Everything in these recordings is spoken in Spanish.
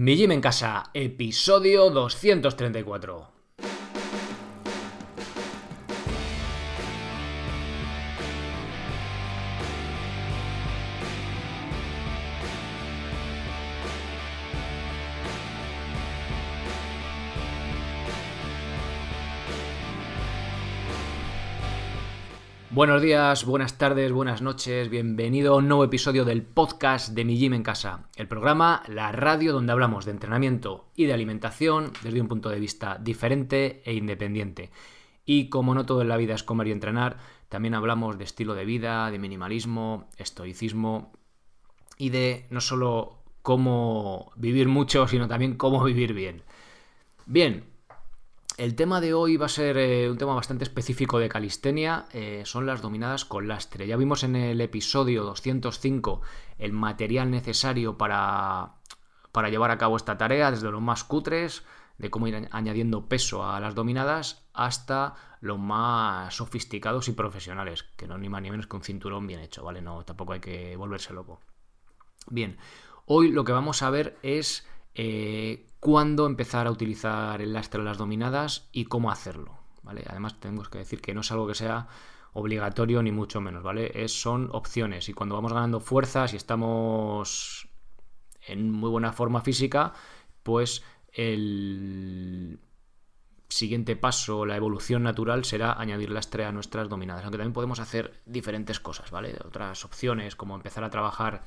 Mi Gym en Casa, episodio 234. Buenos días, buenas tardes, buenas noches, bienvenido a un nuevo episodio del podcast de Mi Gym en Casa, el programa, la radio donde hablamos de entrenamiento y de alimentación desde un punto de vista diferente e independiente. Y como no todo en la vida es comer y entrenar, también hablamos de estilo de vida, de minimalismo, estoicismo y de no solo cómo vivir mucho, sino también cómo vivir bien. Bien, el tema de hoy va a ser eh, un tema bastante específico de calistenia, eh, son las dominadas con lastre. Ya vimos en el episodio 205 el material necesario para, para llevar a cabo esta tarea, desde los más cutres, de cómo ir añadiendo peso a las dominadas, hasta los más sofisticados y profesionales, que no ni más ni menos que un cinturón bien hecho, ¿vale? No, tampoco hay que volverse loco. Bien, hoy lo que vamos a ver es eh, cuándo empezar a utilizar el lastre en las dominadas y cómo hacerlo. ¿vale? Además, tenemos que decir que no es algo que sea obligatorio ni mucho menos, ¿vale? Es, son opciones y cuando vamos ganando fuerzas y estamos en muy buena forma física, pues el siguiente paso, la evolución natural será añadir lastre a nuestras dominadas, aunque también podemos hacer diferentes cosas, ¿vale? Otras opciones como empezar a trabajar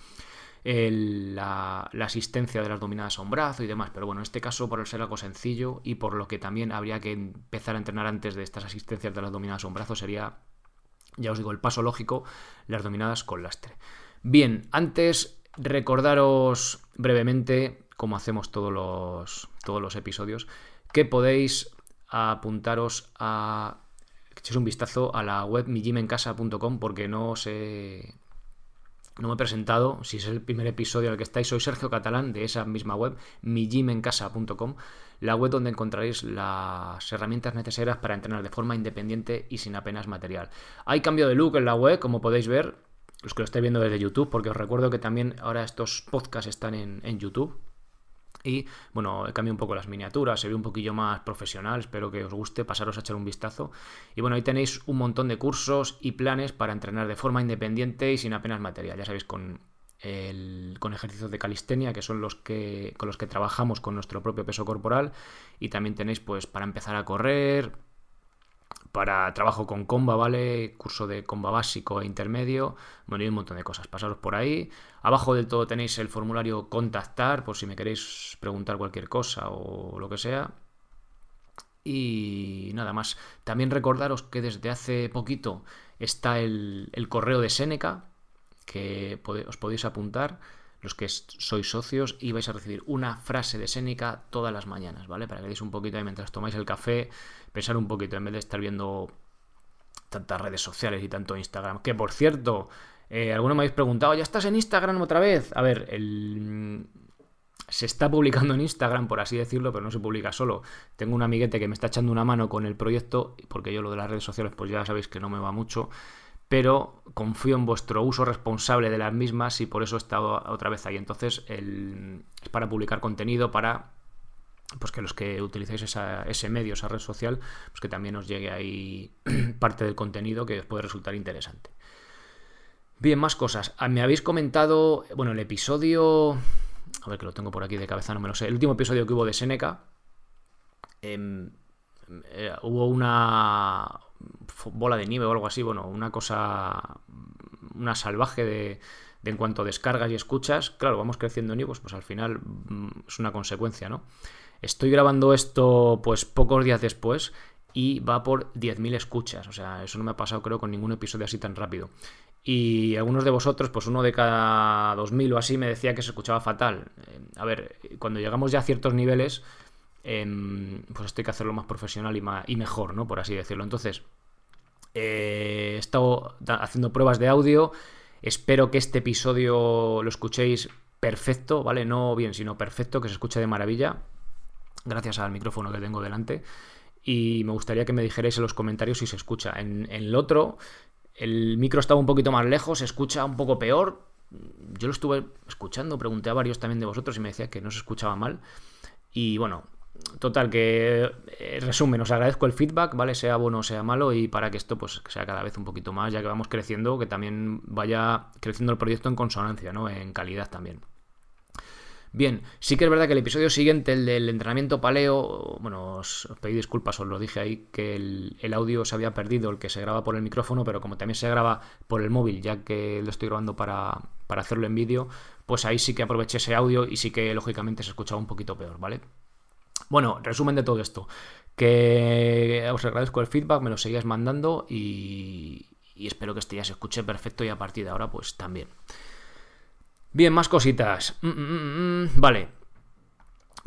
la, asistencia de las dominadas a un brazo y demás. Pero bueno, en este caso, por ser algo sencillo y por lo que también habría que empezar a entrenar antes de estas asistencias de las dominadas a un brazo, sería, ya os digo, el paso lógico, las dominadas con lastre. Bien, antes recordaros brevemente, como hacemos todos los, todos los episodios, que podéis apuntaros a echéis un vistazo a la web mijimencasa.com porque no sé no me he presentado, si es el primer episodio el que estáis, soy Sergio Catalán de esa misma web, mijimencasa.com, la web donde encontraréis las herramientas necesarias para entrenar de forma independiente y sin apenas material. Hay cambio de look en la web, como podéis ver, los que lo estáis viendo desde YouTube, porque os recuerdo que también ahora estos podcasts están en YouTube. Y bueno, he cambiado un poco las miniaturas, se ve un poquillo más profesional, espero que os guste, pasaros a echar un vistazo. Y bueno, ahí tenéis un montón de cursos y planes para entrenar de forma independiente y sin apenas material. Ya sabéis, con, con ejercicios de calistenia, que son los que, con los que trabajamos con nuestro propio peso corporal. Y también tenéis pues para empezar a correr, para trabajo con comba, ¿vale? Curso de comba básico e intermedio. Bueno, y un montón de cosas. Pasaros por ahí. Abajo del todo tenéis el formulario contactar, por si me queréis preguntar cualquier cosa o lo que sea. Y nada más. También recordaros que desde hace poquito está el, el correo de Seneca, que os podéis apuntar los que sois socios y vais a recibir una frase de Sénica todas las mañanas, ¿vale? Para que deis un poquito ahí mientras tomáis el café, pensar un poquito en vez de estar viendo tantas redes sociales y tanto Instagram. Que por cierto, eh, algunos me habéis preguntado, ¿ya estás en Instagram otra vez? A ver, el... se está publicando en Instagram, por así decirlo, pero no se publica solo. Tengo un amiguete que me está echando una mano con el proyecto, porque yo lo de las redes sociales, pues ya sabéis que no me va mucho pero confío en vuestro uso responsable de las mismas y por eso he estado otra vez ahí. Entonces, es para publicar contenido, para pues que los que utilizáis ese medio, esa red social, pues que también os llegue ahí parte del contenido que os puede resultar interesante. Bien, más cosas. Ah, me habéis comentado, bueno, el episodio... A ver que lo tengo por aquí de cabeza, no me lo sé. El último episodio que hubo de Seneca. Em, eh, hubo una, bola de nieve o algo así, bueno, una cosa, una salvaje de, en cuanto a descargas y escuchas, claro, vamos creciendo en pues al final mm, es una consecuencia, ¿no? Estoy grabando esto pues pocos días después y va por 10.000 escuchas, o sea, eso no me ha pasado creo con ningún episodio así tan rápido. Y algunos de vosotros, pues uno de cada 2.000 o así me decía que se escuchaba fatal. Eh, a ver, cuando llegamos ya a ciertos niveles, em, pues esto hay que hacerlo más profesional y, mejor, ¿no? Por así decirlo. Entonces, eh, he estado haciendo pruebas de audio. Espero que este episodio lo escuchéis perfecto, ¿vale? No bien, sino perfecto, que se escuche de maravilla. Gracias al micrófono que tengo delante. Y me gustaría que me dijerais en los comentarios si se escucha. En, el otro, el micro estaba un poquito más lejos, se escucha un poco peor. yo lo estuve escuchando, pregunté a varios también de vosotros y me decía que no se escuchaba mal. Y bueno, total, que eh, resumen, os agradezco el feedback, ¿vale? Sea bueno o sea malo, y para que esto pues sea cada vez un poquito más, ya que vamos creciendo, que también vaya creciendo el proyecto en consonancia, ¿no? En calidad también. Bien, sí que es verdad que el episodio siguiente, el del entrenamiento paleo, bueno, os, pedí disculpas, os lo dije ahí, que el, audio se había perdido, el que se graba por el micrófono, pero como también se graba por el móvil, ya que lo estoy grabando para, para hacerlo en vídeo, pues ahí sí que aproveché ese audio y sí que lógicamente se escuchaba un poquito peor, ¿vale? Bueno, resumen de todo esto, que os agradezco el feedback, me lo seguíais mandando y, y espero que este ya se escuche perfecto y a partir de ahora pues también. Bien, más cositas. Mm, mm, mm, vale.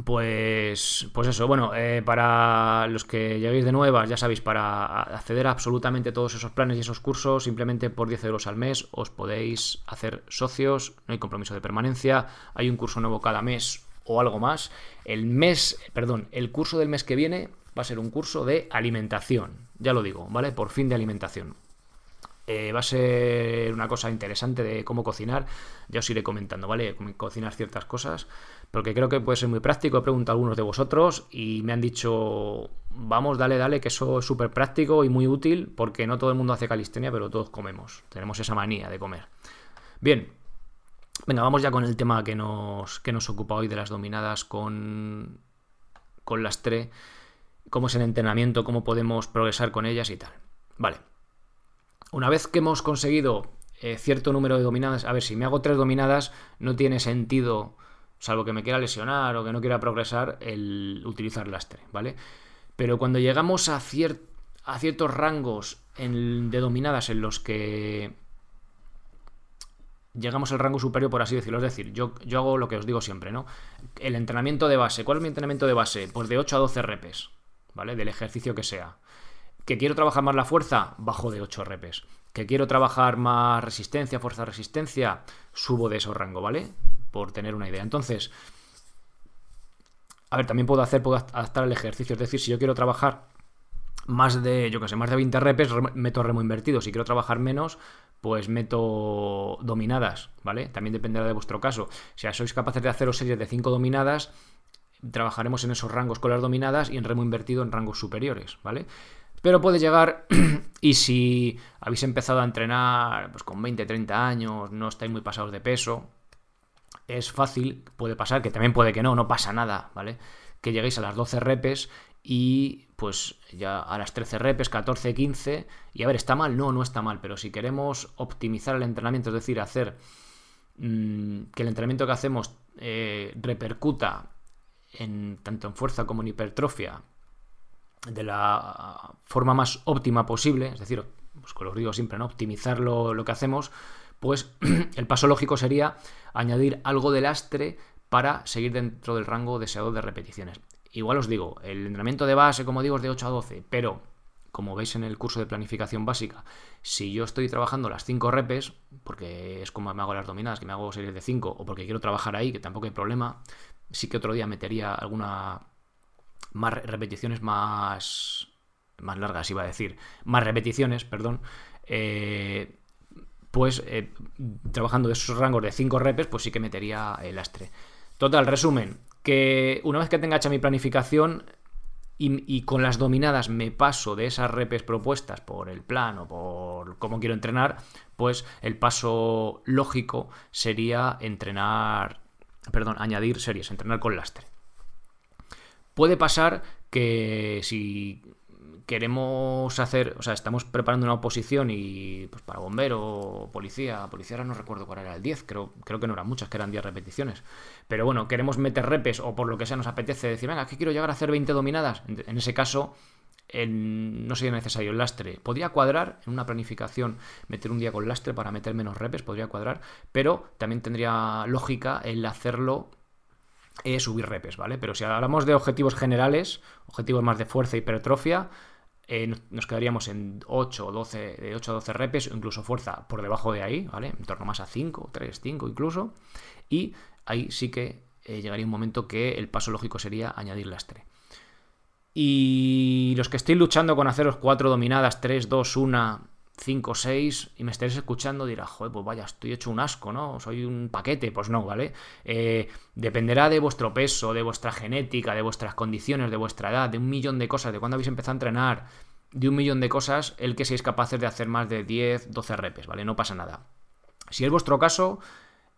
Pues, pues eso, bueno, eh, para los que lleguéis de nuevas, ya sabéis, para acceder a absolutamente todos esos planes y esos cursos, simplemente por 10 euros al mes os podéis hacer socios, no hay compromiso de permanencia, hay un curso nuevo cada mes o algo más. El mes, perdón, el curso del mes que viene va a ser un curso de alimentación, ya lo digo, ¿vale? Por fin de alimentación. Eh, va a ser una cosa interesante de cómo cocinar. Ya os iré comentando, ¿vale? Cocinar ciertas cosas. Porque creo que puede ser muy práctico. He preguntado a algunos de vosotros y me han dicho, vamos, dale, dale, que eso es súper práctico y muy útil. Porque no todo el mundo hace calistenia, pero todos comemos. Tenemos esa manía de comer. Bien. Venga, vamos ya con el tema que nos, que nos ocupa hoy de las dominadas con, con las tres. Cómo es el entrenamiento, cómo podemos progresar con ellas y tal. Vale. Una vez que hemos conseguido eh, cierto número de dominadas, a ver, si me hago tres dominadas, no tiene sentido, salvo que me quiera lesionar o que no quiera progresar, el utilizar lastre, ¿vale? Pero cuando llegamos a, a ciertos rangos de dominadas en los que llegamos al rango superior, por así decirlo. Es decir, yo, yo hago lo que os digo siempre, ¿no? El entrenamiento de base. ¿Cuál es mi entrenamiento de base? Pues de 8 a 12 repes, ¿vale? Del ejercicio que sea. ¿Que quiero trabajar más la fuerza? Bajo de 8 repes. ¿Que quiero trabajar más resistencia, fuerza-resistencia? Subo de ese rango, ¿vale? Por tener una idea. Entonces, a ver, también puedo hacer, puedo adaptar el ejercicio. Es decir, si yo quiero trabajar más de, yo qué sé, más de 20 repes, meto remo invertido. Si quiero trabajar menos, pues meto dominadas, ¿vale? También dependerá de vuestro caso. Si sois capaces de hacer series de 5 dominadas, trabajaremos en esos rangos con las dominadas y en remo invertido en rangos superiores, ¿vale? Pero puede llegar, y si habéis empezado a entrenar pues, con 20, 30 años, no estáis muy pasados de peso, es fácil, puede pasar, que también puede que no, no pasa nada, ¿vale? Que lleguéis a las 12 repes y pues ya a las 13 repes, 14, 15, y a ver, ¿está mal? No, no está mal, pero si queremos optimizar el entrenamiento, es decir, hacer mm, que el entrenamiento que hacemos eh, repercuta en, tanto en fuerza como en hipertrofia de la forma más óptima posible, es decir, pues con lo digo siempre, optimizar lo, que hacemos, pues el paso lógico sería añadir algo de lastre para seguir dentro del rango deseado de repeticiones. Igual os digo, el entrenamiento de base, como digo, es de 8 a 12, pero como veis en el curso de planificación básica, si yo estoy trabajando las 5 repes, porque es como me hago las dominadas, que me hago series de 5, o porque quiero trabajar ahí, que tampoco hay problema, sí que otro día metería alguna más repeticiones más, más largas, iba a decir, más repeticiones, perdón, eh, pues eh, trabajando esos rangos de 5 repes, pues sí que metería el lastre. Total, resumen, que una vez que tenga hecha mi planificación y, con las dominadas me paso de esas repes propuestas por el plan o por cómo quiero entrenar, pues el paso lógico sería entrenar, perdón, añadir series, entrenar con lastre. Puede pasar que si queremos hacer, o sea, estamos preparando una oposición y pues para bombero, policía, policía ahora no recuerdo cuál era el 10, creo, creo que no eran muchas, que eran 10 repeticiones. Pero bueno, queremos meter repes o por lo que sea nos apetece decir, venga, que quiero llegar a hacer 20 dominadas. En ese caso, no sería necesario el lastre. Podría cuadrar en una planificación meter un día con lastre para meter menos repes, podría cuadrar, pero también tendría lógica el hacerlo subir repes, ¿vale? Pero si hablamos de objetivos generales, objetivos más de fuerza hipertrofia, eh, nos quedaríamos en 8 o 12, de 8 a 12 repes, o incluso fuerza por debajo de ahí, ¿vale? En torno más a 5, 3, 5 incluso. Y ahí sí que eh, llegaría un momento que el paso lógico sería añadir lastre. Y los que estéis luchando con haceros 4 dominadas, 3, 2, 1, 5 o 6 y me estéis escuchando, dirás, joder, pues vaya, estoy hecho un asco, ¿no? Soy un paquete. Pues no, ¿vale? Eh, dependerá de vuestro peso, de vuestra genética, de vuestras condiciones, de vuestra edad, de un millón de cosas, de cuándo habéis empezado a entrenar, de un millón de cosas, el que seáis capaces de hacer más de 10, 12 repes, ¿vale? No pasa nada. Si es vuestro caso,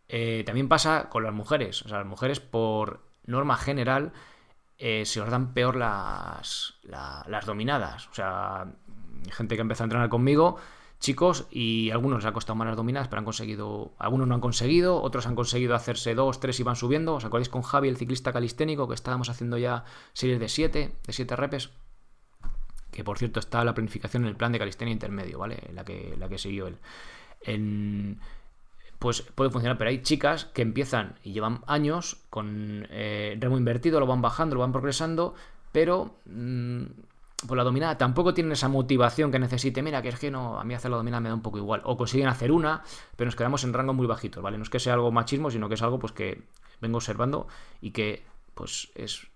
eh, también pasa con las mujeres. O sea, las mujeres, por norma general, eh, se os dan peor las, las dominadas. O sea, gente que empezado a entrenar conmigo, chicos, y algunos les ha costado más las dominadas, pero han conseguido, algunos no han conseguido, otros han conseguido hacerse dos, tres y van subiendo. ¿Os acordáis con Javi, el ciclista calisténico, que estábamos haciendo ya series de siete, de siete repes? Que por cierto está la planificación en el plan de calistenia intermedio, ¿vale? La que, la que siguió él. Pues puede funcionar. Pero hay chicas que empiezan y llevan años con eh, remo invertido, lo van bajando, lo van progresando, pero mm, por la dominada tampoco tienen esa motivación que necesite. Mira, que es que no, a mí hacer la dominada me da un poco igual. O consiguen hacer una, pero nos quedamos en rango muy bajitos, ¿vale? No es que sea algo machismo, sino que es algo pues que vengo observando y que pues es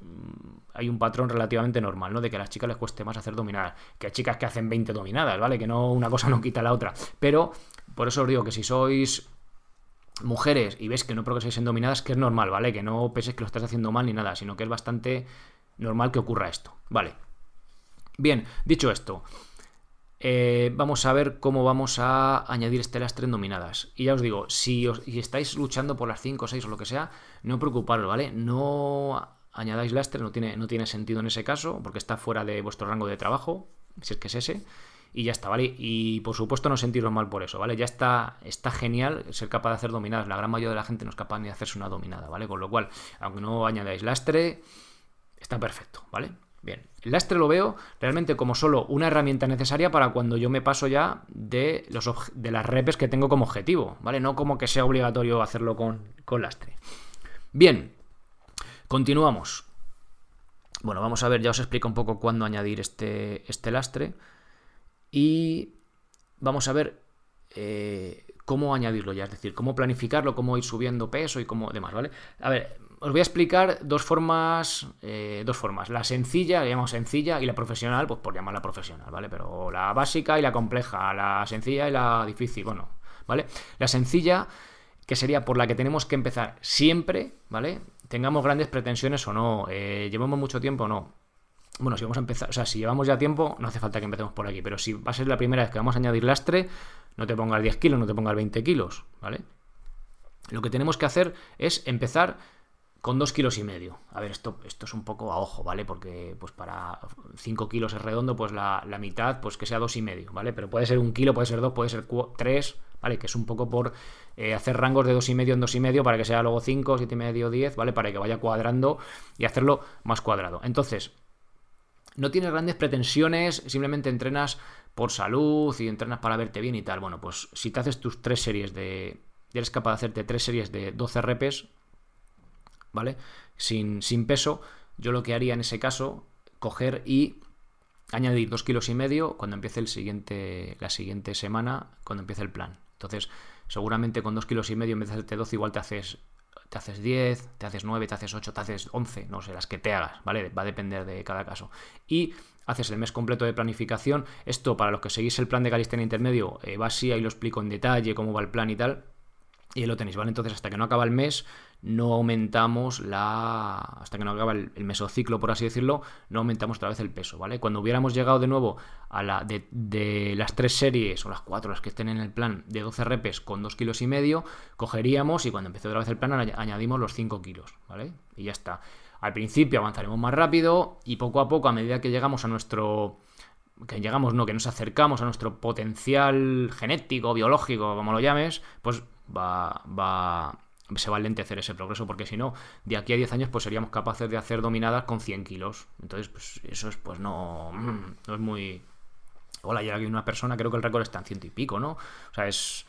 mm, hay un patrón relativamente normal, ¿no? De que a las chicas les cueste más hacer dominadas. Que hay chicas que hacen 20 dominadas, ¿vale? Que no una cosa no quita la otra. Pero por eso os digo que si sois mujeres y ves que no progresáis en dominadas, que es normal, ¿vale? Que no penséis que lo estás haciendo mal ni nada, sino que es bastante normal que ocurra esto, ¿vale? Bien, dicho esto, eh, vamos a ver cómo vamos a añadir este lastre en dominadas. Y ya os digo, si, os, estáis luchando por las 5, 6 o lo que sea, no preocuparos, ¿vale? No añadáis lastre, no tiene, no tiene sentido en ese caso, porque está fuera de vuestro rango de trabajo, si es que es ese y ya está, ¿vale? Y por supuesto no sentiros mal por eso, ¿vale? Ya está, está genial ser capaz de hacer dominadas. La gran mayoría de la gente no es capaz ni de hacerse una dominada, ¿vale? Con lo cual, aunque no añadáis lastre, está perfecto, ¿vale? Bien, lastre lo veo realmente como solo una herramienta necesaria para cuando yo me paso ya de, los de las repes que tengo como objetivo, ¿vale? No como que sea obligatorio hacerlo con, con lastre. Bien, continuamos. Bueno, vamos a ver, ya os explico un poco cuándo añadir este, este lastre. Y vamos a ver eh, cómo añadirlo ya, es decir, cómo planificarlo, cómo ir subiendo peso y cómo demás, ¿vale? A ver, os voy a explicar dos formas, eh, dos formas. La sencilla, la llamamos sencilla, y la profesional, pues por llamarla profesional, ¿vale? Pero la básica y la compleja, la sencilla y la difícil, bueno, ¿vale? La sencilla, que sería por la que tenemos que empezar siempre, ¿vale? Tengamos grandes pretensiones o no, eh, llevamos mucho tiempo o no. Bueno, si vamos a empezar, o sea, si llevamos ya tiempo, no hace falta que empecemos por aquí, pero si va a ser la primera vez que vamos a añadir lastre, no te pongas 10 kilos, no te pongas 20 kilos, ¿vale? Lo que tenemos que hacer es empezar con 2 kilos y medio. A ver, esto, esto es un poco a ojo, ¿vale? Porque pues para 5 kilos es redondo, pues la, mitad, pues que sea dos y medio, ¿vale? Pero puede ser un kilo, puede ser dos, puede ser tres, ¿vale? Que es un poco por eh, hacer rangos de dos y medio en dos y medio para que sea luego 5, siete y medio, 10, ¿vale? Para que vaya cuadrando y hacerlo más cuadrado. Entonces, no tienes grandes pretensiones, simplemente entrenas por salud y entrenas para verte bien y tal. Bueno, pues si te haces tus tres series de. eres capaz de hacerte tres series de 12 repes, ¿vale? Sin, sin peso, yo lo que haría en ese caso, coger y añadir dos kilos y medio cuando empiece el siguiente, la siguiente semana, cuando empiece el plan. Entonces, seguramente con dos kilos y medio en vez de hacerte 12, igual te haces te haces 10, te haces 9, te haces 8, te haces 11, no sé, las que te hagas, ¿vale? Va a depender de cada caso. Y haces el mes completo de planificación. Esto, para los que seguís el plan de calistenia intermedio, eh, va así, ahí lo explico en detalle, cómo va el plan y tal. Y ahí lo tenéis, ¿vale? Entonces, hasta que no acaba el mes, no aumentamos la. hasta que no acaba el, mesociclo, por así decirlo, no aumentamos otra vez el peso, ¿vale? Cuando hubiéramos llegado de nuevo a la de, las tres series, o las cuatro, las que estén en el plan, de 12 repes con 2 kilos y medio, cogeríamos y cuando empiece otra vez el plan añadimos los 5 kilos, ¿vale? Y ya está. Al principio avanzaremos más rápido y poco a poco, a medida que llegamos a nuestro que llegamos, no, que nos acercamos a nuestro potencial genético, biológico, como lo llames, pues va, va, se va a lentecer ese progreso, porque si no, de aquí a 10 años, pues seríamos capaces de hacer dominadas con 100 kilos. Entonces, pues eso es, pues no, no es muy... Hola, ya hay una persona, creo que el récord está en ciento y pico, ¿no? O sea, es...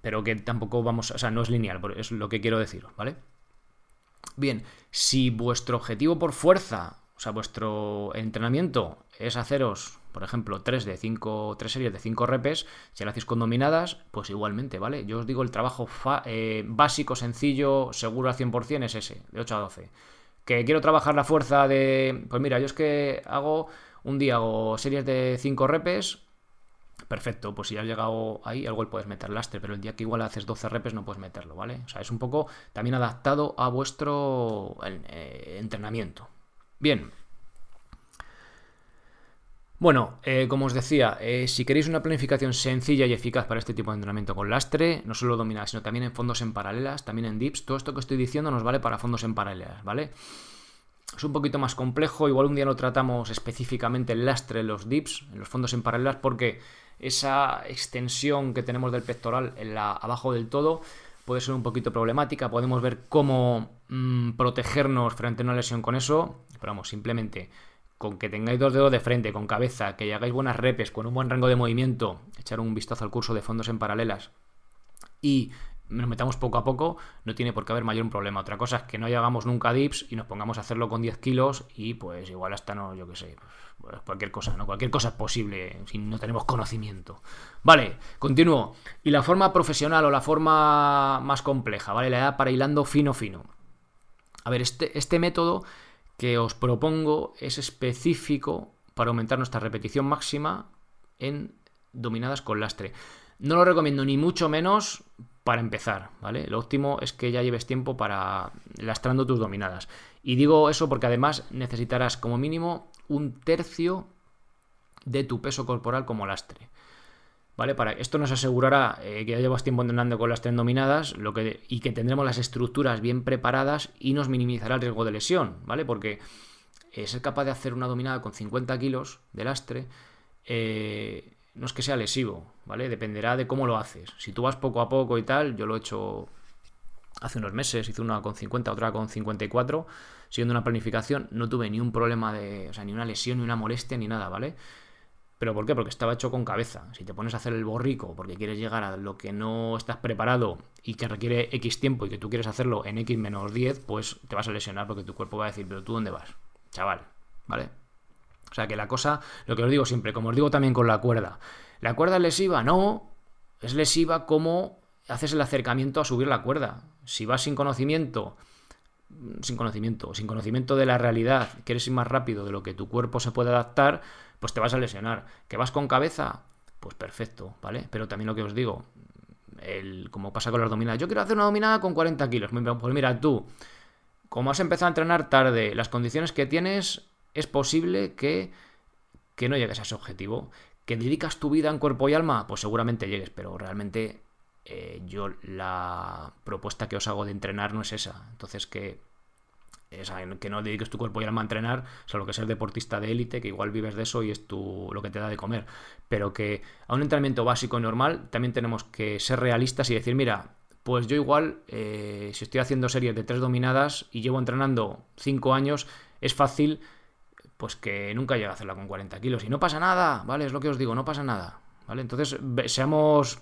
Pero que tampoco vamos, o sea, no es lineal, es lo que quiero decir, ¿vale? Bien, si vuestro objetivo por fuerza, o sea, vuestro entrenamiento es haceros por ejemplo, 3 de 5, 3 series de 5 repes, si lo hacéis con dominadas, pues igualmente, ¿vale? Yo os digo, el trabajo eh, básico, sencillo, seguro al 100% es ese, de 8 a 12. Que quiero trabajar la fuerza de... Pues mira, yo es que hago un día hago series de 5 repes, perfecto, pues si has llegado ahí, algo puedes meter lastre, pero el día que igual haces 12 repes no puedes meterlo, ¿vale? O sea, es un poco también adaptado a vuestro eh, entrenamiento. Bien. Bueno, eh, como os decía, eh, si queréis una planificación sencilla y eficaz para este tipo de entrenamiento con lastre, no solo dominadas, sino también en fondos en paralelas, también en dips, todo esto que estoy diciendo nos vale para fondos en paralelas, ¿vale? Es un poquito más complejo, igual un día lo tratamos específicamente el lastre en los dips, en los fondos en paralelas, porque esa extensión que tenemos del pectoral la, abajo del todo puede ser un poquito problemática. Podemos ver cómo mm, protegernos frente a una lesión con eso. Pero vamos, simplemente con que tengáis dos dedos de frente, con cabeza, que hagáis buenas repes, con un buen rango de movimiento, echar un vistazo al curso de fondos en paralelas y nos metamos poco a poco, no tiene por qué haber mayor problema. Otra cosa es que no llegamos nunca dips y nos pongamos a hacerlo con 10 kilos y pues igual hasta no, yo qué sé, pues cualquier cosa, ¿no? Cualquier cosa es posible si no tenemos conocimiento. Vale, continúo. Y la forma profesional o la forma más compleja, ¿vale? La edad para hilando fino fino. A ver, este, este método que os propongo es específico para aumentar nuestra repetición máxima en dominadas con lastre. No lo recomiendo ni mucho menos para empezar, ¿vale? Lo óptimo es que ya lleves tiempo para lastrando tus dominadas. Y digo eso porque además necesitarás como mínimo un tercio de tu peso corporal como lastre. ¿Vale? Para, esto nos asegurará eh, que ya llevas tiempo entrenando con las dominadas lo que, y que tendremos las estructuras bien preparadas y nos minimizará el riesgo de lesión, ¿vale? Porque eh, ser capaz de hacer una dominada con 50 kilos de lastre eh, no es que sea lesivo, ¿vale? Dependerá de cómo lo haces. Si tú vas poco a poco y tal, yo lo he hecho hace unos meses, hice una con 50, otra con 54, siguiendo una planificación, no tuve ni un problema de, o sea, ni una lesión, ni una molestia, ni nada, ¿vale? ¿Pero por qué? Porque estaba hecho con cabeza. Si te pones a hacer el borrico porque quieres llegar a lo que no estás preparado y que requiere X tiempo y que tú quieres hacerlo en X menos 10, pues te vas a lesionar porque tu cuerpo va a decir, pero tú dónde vas, chaval, ¿vale? O sea que la cosa, lo que os digo siempre, como os digo también con la cuerda, ¿la cuerda es lesiva? No, es lesiva como haces el acercamiento a subir la cuerda. Si vas sin conocimiento, sin conocimiento, sin conocimiento de la realidad, quieres ir más rápido de lo que tu cuerpo se puede adaptar, pues te vas a lesionar. ¿Que vas con cabeza? Pues perfecto, ¿vale? Pero también lo que os digo, el, como pasa con las dominadas, yo quiero hacer una dominada con 40 kilos. Pues mira, tú, como has empezado a entrenar tarde, las condiciones que tienes es posible que, que no llegues a ese objetivo. ¿Que dedicas tu vida en cuerpo y alma? Pues seguramente llegues, pero realmente eh, yo la propuesta que os hago de entrenar no es esa. Entonces que, que no dediques tu cuerpo y alma a entrenar, salvo que seas deportista de élite, que igual vives de eso y es tu, lo que te da de comer. Pero que a un entrenamiento básico y normal también tenemos que ser realistas y decir, mira, pues yo igual, eh, si estoy haciendo series de tres dominadas y llevo entrenando cinco años, es fácil pues que nunca llega a hacerla con 40 kilos. Y no pasa nada, ¿vale? Es lo que os digo, no pasa nada. ¿Vale? Entonces, seamos.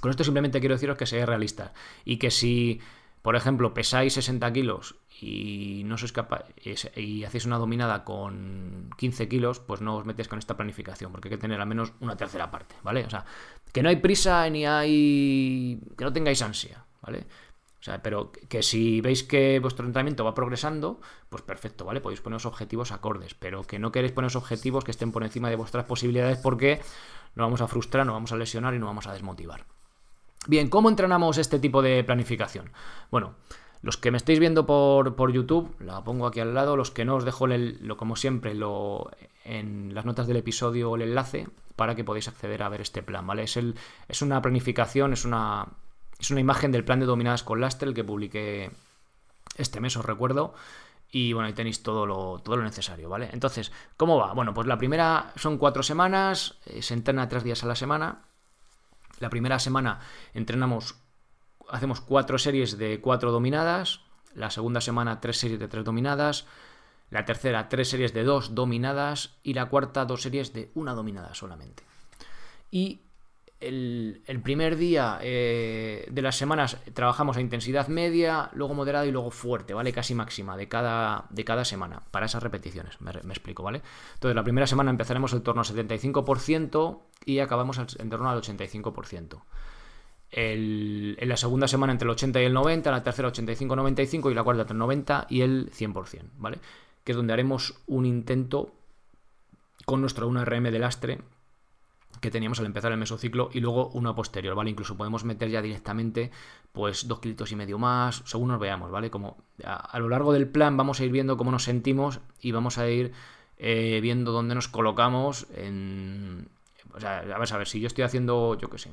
Con esto simplemente quiero deciros que seáis realistas. Y que si, por ejemplo, pesáis 60 kilos y no sois capaz y hacéis una dominada con 15 kilos, pues no os metéis con esta planificación, porque hay que tener al menos una tercera parte, ¿vale? O sea, que no hay prisa ni hay. que no tengáis ansia, ¿vale? O sea, pero que si veis que vuestro entrenamiento va progresando, pues perfecto, ¿vale? Podéis poneros objetivos acordes, pero que no queréis poneros objetivos que estén por encima de vuestras posibilidades porque nos vamos a frustrar, nos vamos a lesionar y nos vamos a desmotivar. Bien, ¿cómo entrenamos este tipo de planificación? Bueno, los que me estáis viendo por, YouTube, la pongo aquí al lado. Los que no, os dejo lo, como siempre lo, en las notas del episodio el enlace para que podáis acceder a ver este plan, ¿vale? Es, el, es una planificación, es una, es una imagen del plan de dominadas con lastre, el que publiqué este mes, os recuerdo. Y bueno, ahí tenéis todo lo, todo lo necesario, ¿vale? Entonces, ¿cómo va? Bueno, pues la primera son cuatro semanas, eh, se entrena tres días a la semana. La primera semana entrenamos, hacemos cuatro series de cuatro dominadas. La segunda semana, tres series de tres dominadas. La tercera, tres series de dos dominadas. Y la cuarta, dos series de una dominada solamente. Y el, primer día eh, de las semanas trabajamos a intensidad media, luego moderada y luego fuerte, ¿vale? Casi máxima de cada, de cada semana, para esas repeticiones, me, explico, ¿vale? Entonces, la primera semana empezaremos en torno al 75% y acabamos en torno al 85%. En la segunda semana entre el 80 y el 90, la tercera 85-95 y la cuarta entre el 90 y el 100%, ¿vale? Que es donde haremos un intento con nuestro 1RM de lastre que teníamos al empezar el mesociclo y luego una posterior, ¿vale? Incluso podemos meter ya directamente pues dos kilitos y medio más, según nos veamos, ¿vale? Como a, lo largo del plan vamos a ir viendo cómo nos sentimos y vamos a ir eh, viendo dónde nos colocamos en... O sea, a ver, a ver, si yo estoy haciendo, yo qué sé,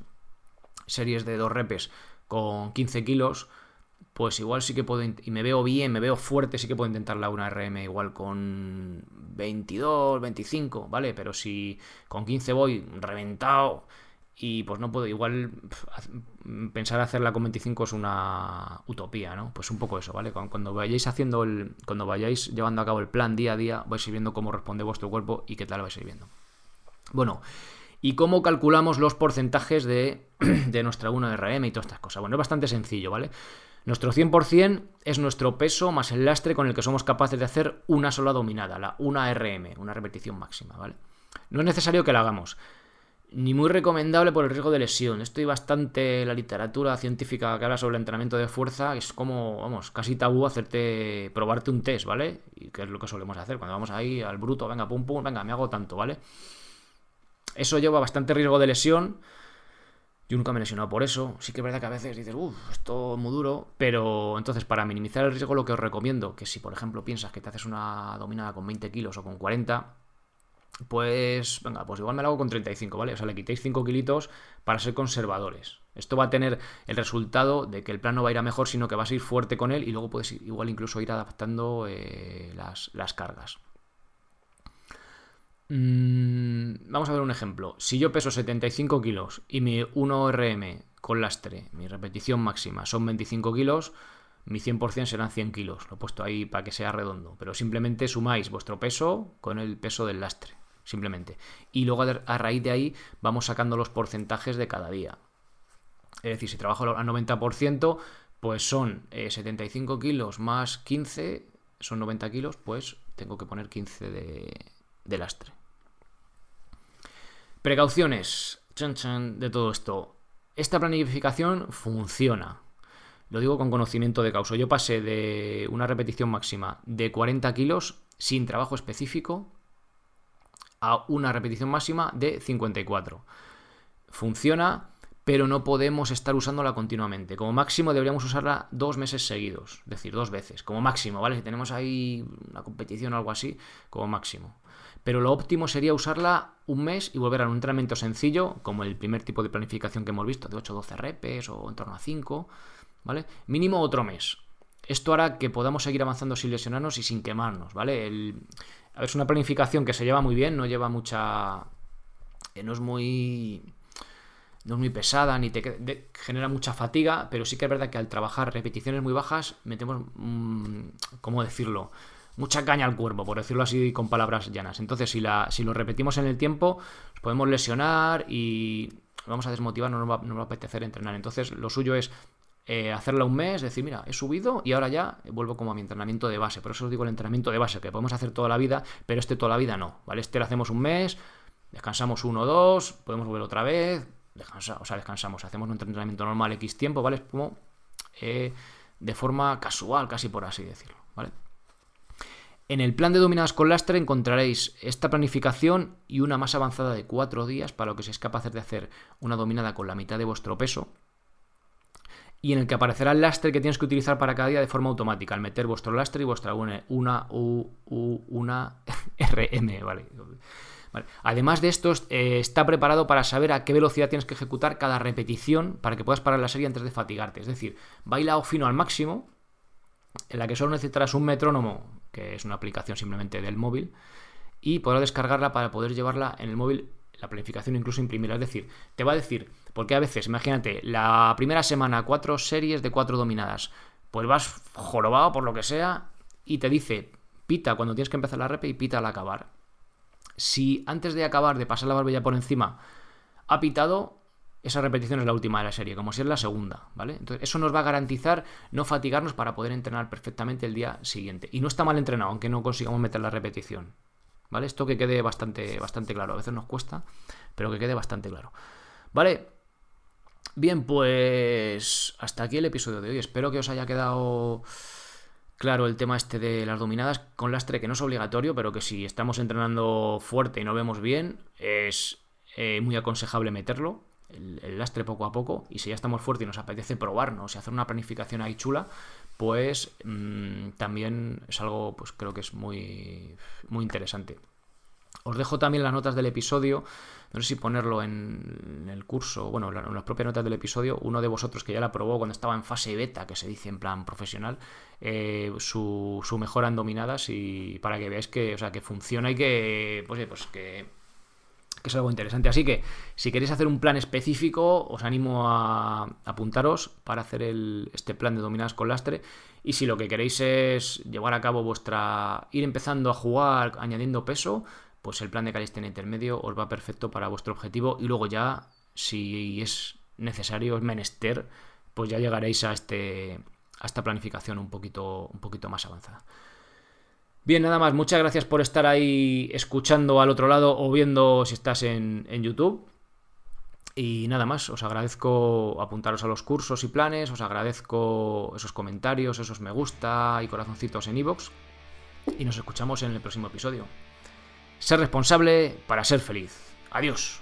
series de dos repes con 15 kilos, pues igual sí que puedo, y me veo bien, me veo fuerte, sí que puedo intentar la una RM igual con 22, 25, ¿vale? Pero si con 15 voy reventado y pues no puedo, igual pensar hacerla con 25 es una utopía, ¿no? Pues un poco eso, ¿vale? Cuando vayáis haciendo el, cuando vayáis llevando a cabo el plan día a día, vais a ir viendo cómo responde vuestro cuerpo y qué tal vais a ir viendo. Bueno, ¿Y cómo calculamos los porcentajes de, de nuestra 1RM y todas estas cosas? Bueno, es bastante sencillo, ¿vale? Nuestro 100% es nuestro peso más el lastre con el que somos capaces de hacer una sola dominada, la 1RM, una repetición máxima, ¿vale? No es necesario que la hagamos, ni muy recomendable por el riesgo de lesión. Estoy bastante la literatura científica que habla sobre el entrenamiento de fuerza, es como, vamos, casi tabú hacerte, probarte un test, ¿vale? Y que es lo que solemos hacer cuando vamos ahí al bruto, venga, pum, pum, venga, me hago tanto, ¿vale? Eso lleva bastante riesgo de lesión yo nunca me he lesionado por eso. Sí que es verdad que a veces dices, uff, esto es muy duro. Pero entonces, para minimizar el riesgo, lo que os recomiendo, que si por ejemplo piensas que te haces una dominada con 20 kilos o con 40, pues, venga, pues igual me la hago con 35, ¿vale? O sea, le quitéis 5 kilitos para ser conservadores. Esto va a tener el resultado de que el plan no va a ir a mejor, sino que vas a ir fuerte con él y luego puedes igual incluso ir adaptando eh, las, las cargas. Mm, vamos a ver un ejemplo. Si yo peso 75 kilos y mi 1RM con lastre, mi repetición máxima, son 25 kilos, mi 100% serán 100 kilos. Lo he puesto ahí para que sea redondo. Pero simplemente sumáis vuestro peso con el peso del lastre. Simplemente. Y luego a raíz de ahí vamos sacando los porcentajes de cada día. Es decir, si trabajo al 90%, pues son 75 eh, kilos más 15, son 90 kilos, pues tengo que poner 15 de lastre. Precauciones de todo esto. Esta planificación funciona. Lo digo con conocimiento de causa. Yo pasé de una repetición máxima de 40 kilos sin trabajo específico a una repetición máxima de 54. Funciona, pero no podemos estar usándola continuamente. Como máximo deberíamos usarla dos meses seguidos, es decir, dos veces, como máximo, ¿vale? Si tenemos ahí una competición o algo así, como máximo pero lo óptimo sería usarla un mes y volver a un entrenamiento sencillo, como el primer tipo de planificación que hemos visto, de 8-12 repes o en torno a 5, ¿vale? Mínimo otro mes. Esto hará que podamos seguir avanzando sin lesionarnos y sin quemarnos, ¿vale? es una planificación que se lleva muy bien, no lleva mucha... Eh, no es muy... No es muy pesada ni te genera mucha fatiga, pero sí que es verdad que al trabajar repeticiones muy bajas metemos, mm, ¿cómo decirlo? mucha caña al cuerpo, por decirlo así con palabras llanas. Entonces, si, la, si lo repetimos en el tiempo, nos podemos lesionar y vamos a desmotivar, no nos va, a apetecer entrenar. Entonces, lo suyo es eh, hacerla un mes, decir, mira, he subido y ahora ya vuelvo como a mi entrenamiento de base. Por eso os digo el entrenamiento de base, que podemos hacer toda la vida, pero este toda la vida no, ¿vale? Este lo hacemos un mes, descansamos uno o dos, podemos volver otra vez, descansar, o sea, descansamos, hacemos un entrenamiento normal X tiempo, ¿vale? Es como eh, de forma casual, casi por así decirlo, ¿vale? En el plan de dominadas con lastre encontraréis esta planificación y una más avanzada de cuatro días para lo que seáis capaces de hacer una dominada con la mitad de vuestro peso. Y en el que aparecerá el lastre que tienes que utilizar para cada día de forma automática, al meter vuestro lastre y vuestra una, una, una RM. ¿vale? Además de esto, eh, está preparado para saber a qué velocidad tienes que ejecutar cada repetición para que puedas parar la serie antes de fatigarte. Es decir, baila fino al máximo, en la que solo necesitarás un metrónomo que es una aplicación simplemente del móvil, y podrás descargarla para poder llevarla en el móvil, la planificación incluso imprimirla. Es decir, te va a decir, porque a veces, imagínate, la primera semana, cuatro series de cuatro dominadas, pues vas jorobado por lo que sea, y te dice, pita cuando tienes que empezar la repe y pita al acabar. Si antes de acabar, de pasar la barbilla por encima, ha pitado, esa repetición es la última de la serie, como si es la segunda, ¿vale? Entonces, eso nos va a garantizar no fatigarnos para poder entrenar perfectamente el día siguiente. Y no está mal entrenado, aunque no consigamos meter la repetición, ¿vale? Esto que quede bastante, bastante claro. A veces nos cuesta, pero que quede bastante claro. ¿Vale? Bien, pues hasta aquí el episodio de hoy. Espero que os haya quedado claro el tema este de las dominadas con lastre, que no es obligatorio, pero que si estamos entrenando fuerte y no vemos bien, es eh, muy aconsejable meterlo, el, lastre poco a poco, y si ya estamos fuertes y nos apetece probarnos y hacer una planificación ahí chula, pues mm, también es algo, pues creo que es muy, muy interesante. Os dejo también las notas del episodio, no sé si ponerlo en el curso, bueno, en las propias notas del episodio, uno de vosotros que ya la probó cuando estaba en fase beta, que se dice en plan profesional, eh, su, su mejora en dominadas y para que veáis que, o sea, que funciona y que, pues, pues que que es algo interesante. Así que si queréis hacer un plan específico, os animo a apuntaros para hacer este plan de dominadas con lastre. Y si lo que queréis es llevar a cabo vuestra. ir empezando a jugar añadiendo peso, pues el plan de calistenia intermedio os va perfecto para vuestro objetivo. Y luego ya, si es necesario, es menester, pues ya llegaréis a este. a esta planificación un poquito, un poquito más avanzada. Bien, nada más, muchas gracias por estar ahí escuchando al otro lado o viendo si estás en, YouTube. Y nada más, os agradezco apuntaros a los cursos y planes, os agradezco esos comentarios, esos me gusta y corazoncitos en iVoox. y nos escuchamos en el próximo episodio. Ser responsable para ser feliz. Adiós.